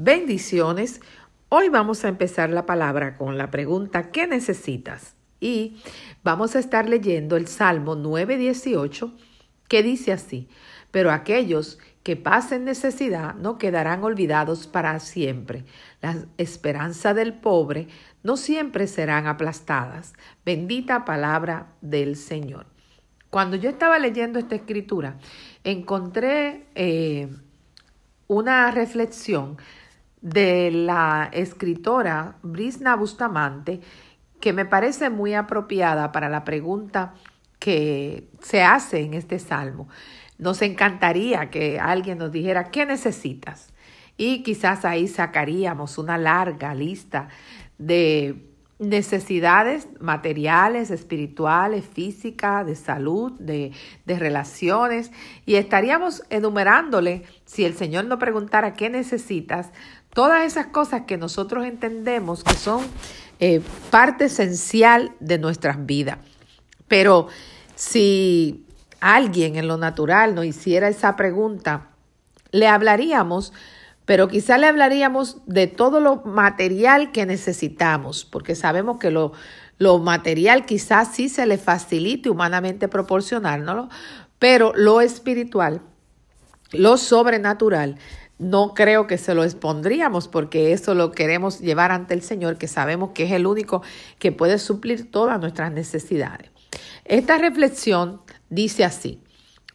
Bendiciones. Hoy vamos a empezar la palabra con la pregunta ¿qué necesitas? Y vamos a estar leyendo el Salmo 9:18 que dice así, pero aquellos que pasen necesidad no quedarán olvidados para siempre. La esperanza del pobre no siempre serán aplastadas. Bendita palabra del Señor. Cuando yo estaba leyendo esta escritura, encontré eh, una reflexión de la escritora Brisna Bustamante que me parece muy apropiada para la pregunta que se hace en este salmo. Nos encantaría que alguien nos dijera, ¿qué necesitas? Y quizás ahí sacaríamos una larga lista de necesidades materiales, espirituales, físicas, de salud, de, de, relaciones, y estaríamos enumerándole, si el Señor nos preguntara qué necesitas, todas esas cosas que nosotros entendemos que son eh, parte esencial de nuestras vidas. Pero si alguien en lo natural nos hiciera esa pregunta, le hablaríamos, pero quizá le hablaríamos de todo lo material que necesitamos, porque sabemos que lo, lo material quizás sí se le facilite humanamente proporcionárnoslo, pero lo espiritual, lo sobrenatural, no creo que se lo expondríamos porque eso lo queremos llevar ante el Señor, que sabemos que es el único que puede suplir todas nuestras necesidades. Esta reflexión dice así,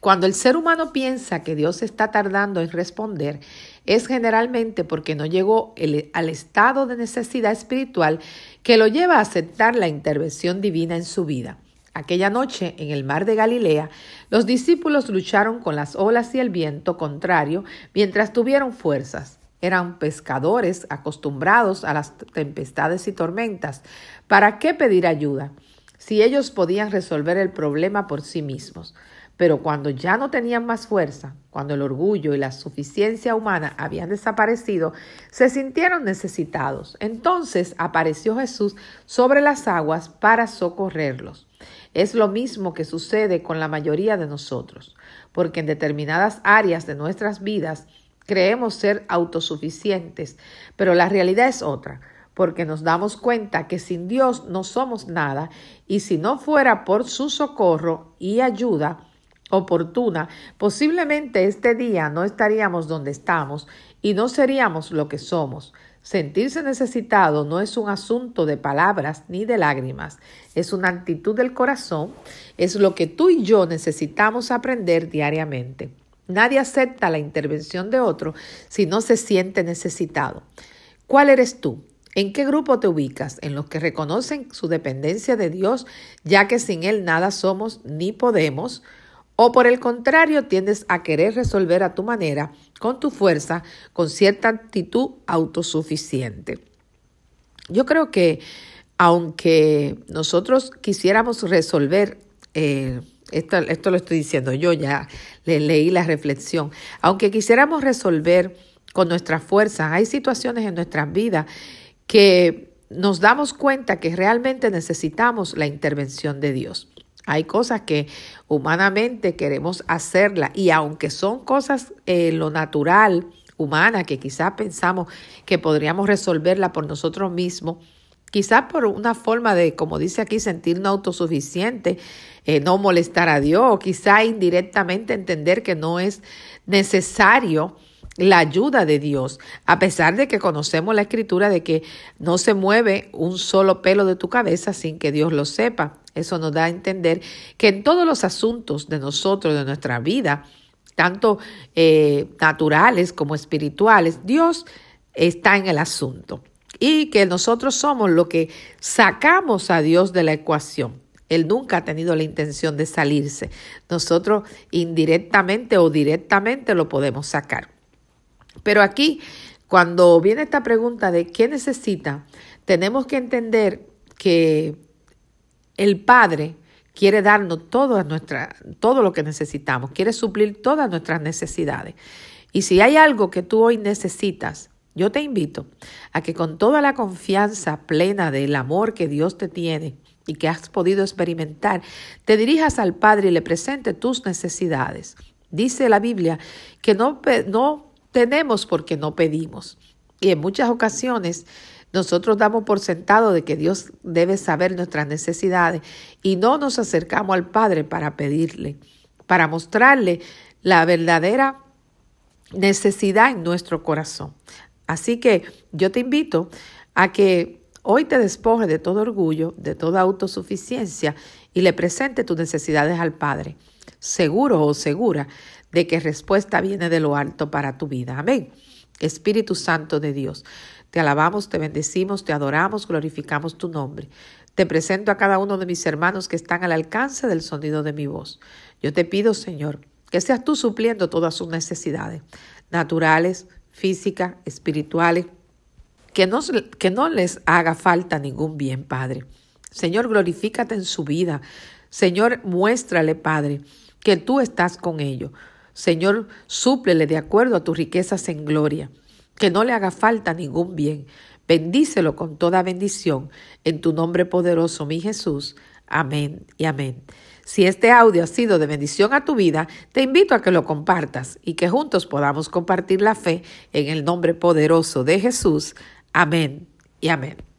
cuando el ser humano piensa que Dios está tardando en responder, es generalmente porque no llegó al estado de necesidad espiritual que lo lleva a aceptar la intervención divina en su vida. Aquella noche, en el mar de Galilea, los discípulos lucharon con las olas y el viento contrario mientras tuvieron fuerzas. Eran pescadores acostumbrados a las tempestades y tormentas. ¿Para qué pedir ayuda? Si ellos podían resolver el problema por sí mismos. Pero cuando ya no tenían más fuerza, cuando el orgullo y la suficiencia humana habían desaparecido, se sintieron necesitados. Entonces apareció Jesús sobre las aguas para socorrerlos. Es lo mismo que sucede con la mayoría de nosotros, porque en determinadas áreas de nuestras vidas creemos ser autosuficientes, pero la realidad es otra, porque nos damos cuenta que sin Dios no somos nada y si no fuera por su socorro y ayuda oportuna, posiblemente este día no estaríamos donde estamos y no seríamos lo que somos. Sentirse necesitado no es un asunto de palabras ni de lágrimas, es una actitud del corazón, es lo que tú y yo necesitamos aprender diariamente. Nadie acepta la intervención de otro si no se siente necesitado. ¿Cuál eres tú? ¿En qué grupo te ubicas? ¿En los que reconocen su dependencia de Dios, ya que sin Él nada somos ni podemos? O por el contrario, tiendes a querer resolver a tu manera, con tu fuerza, con cierta actitud autosuficiente. Yo creo que aunque nosotros quisiéramos resolver, eh, esto, esto lo estoy diciendo yo, ya le leí la reflexión, aunque quisiéramos resolver con nuestra fuerza, hay situaciones en nuestras vidas que nos damos cuenta que realmente necesitamos la intervención de Dios. Hay cosas que humanamente queremos hacerla y aunque son cosas en lo natural, humana, que quizás pensamos que podríamos resolverla por nosotros mismos, quizás por una forma de, como dice aquí, sentirnos autosuficiente, eh, no molestar a Dios, quizás indirectamente entender que no es necesario la ayuda de Dios, a pesar de que conocemos la escritura de que no se mueve un solo pelo de tu cabeza sin que Dios lo sepa. Eso nos da a entender que en todos los asuntos de nosotros, de nuestra vida, tanto eh, naturales como espirituales, Dios está en el asunto y que nosotros somos lo que sacamos a Dios de la ecuación. Él nunca ha tenido la intención de salirse. Nosotros indirectamente o directamente lo podemos sacar. Pero aquí, cuando viene esta pregunta de qué necesita, tenemos que entender que el Padre quiere darnos todo, nuestra, todo lo que necesitamos, quiere suplir todas nuestras necesidades. Y si hay algo que tú hoy necesitas, yo te invito a que con toda la confianza plena del amor que Dios te tiene y que has podido experimentar, te dirijas al Padre y le presentes tus necesidades. Dice la Biblia que no, no tenemos porque no pedimos. Y en muchas ocasiones nosotros damos por sentado de que Dios debe saber nuestras necesidades y no nos acercamos al Padre para pedirle, para mostrarle la verdadera necesidad en nuestro corazón. Así que yo te invito a que hoy te despoje de todo orgullo, de toda autosuficiencia y le presente tus necesidades al Padre, seguro o segura de que respuesta viene de lo alto para tu vida. Amén. Espíritu Santo de Dios, te alabamos, te bendecimos, te adoramos, glorificamos tu nombre. Te presento a cada uno de mis hermanos que están al alcance del sonido de mi voz. Yo te pido, Señor, que seas tú supliendo todas sus necesidades, naturales, físicas, espirituales, que no, que no les haga falta ningún bien, Padre. Señor, glorifícate en su vida. Señor, muéstrale, Padre, que tú estás con ellos. Señor, súplele de acuerdo a tus riquezas en gloria, que no le haga falta ningún bien. Bendícelo con toda bendición. En tu nombre poderoso, mi Jesús. Amén y amén. Si este audio ha sido de bendición a tu vida, te invito a que lo compartas y que juntos podamos compartir la fe en el nombre poderoso de Jesús. Amén y amén.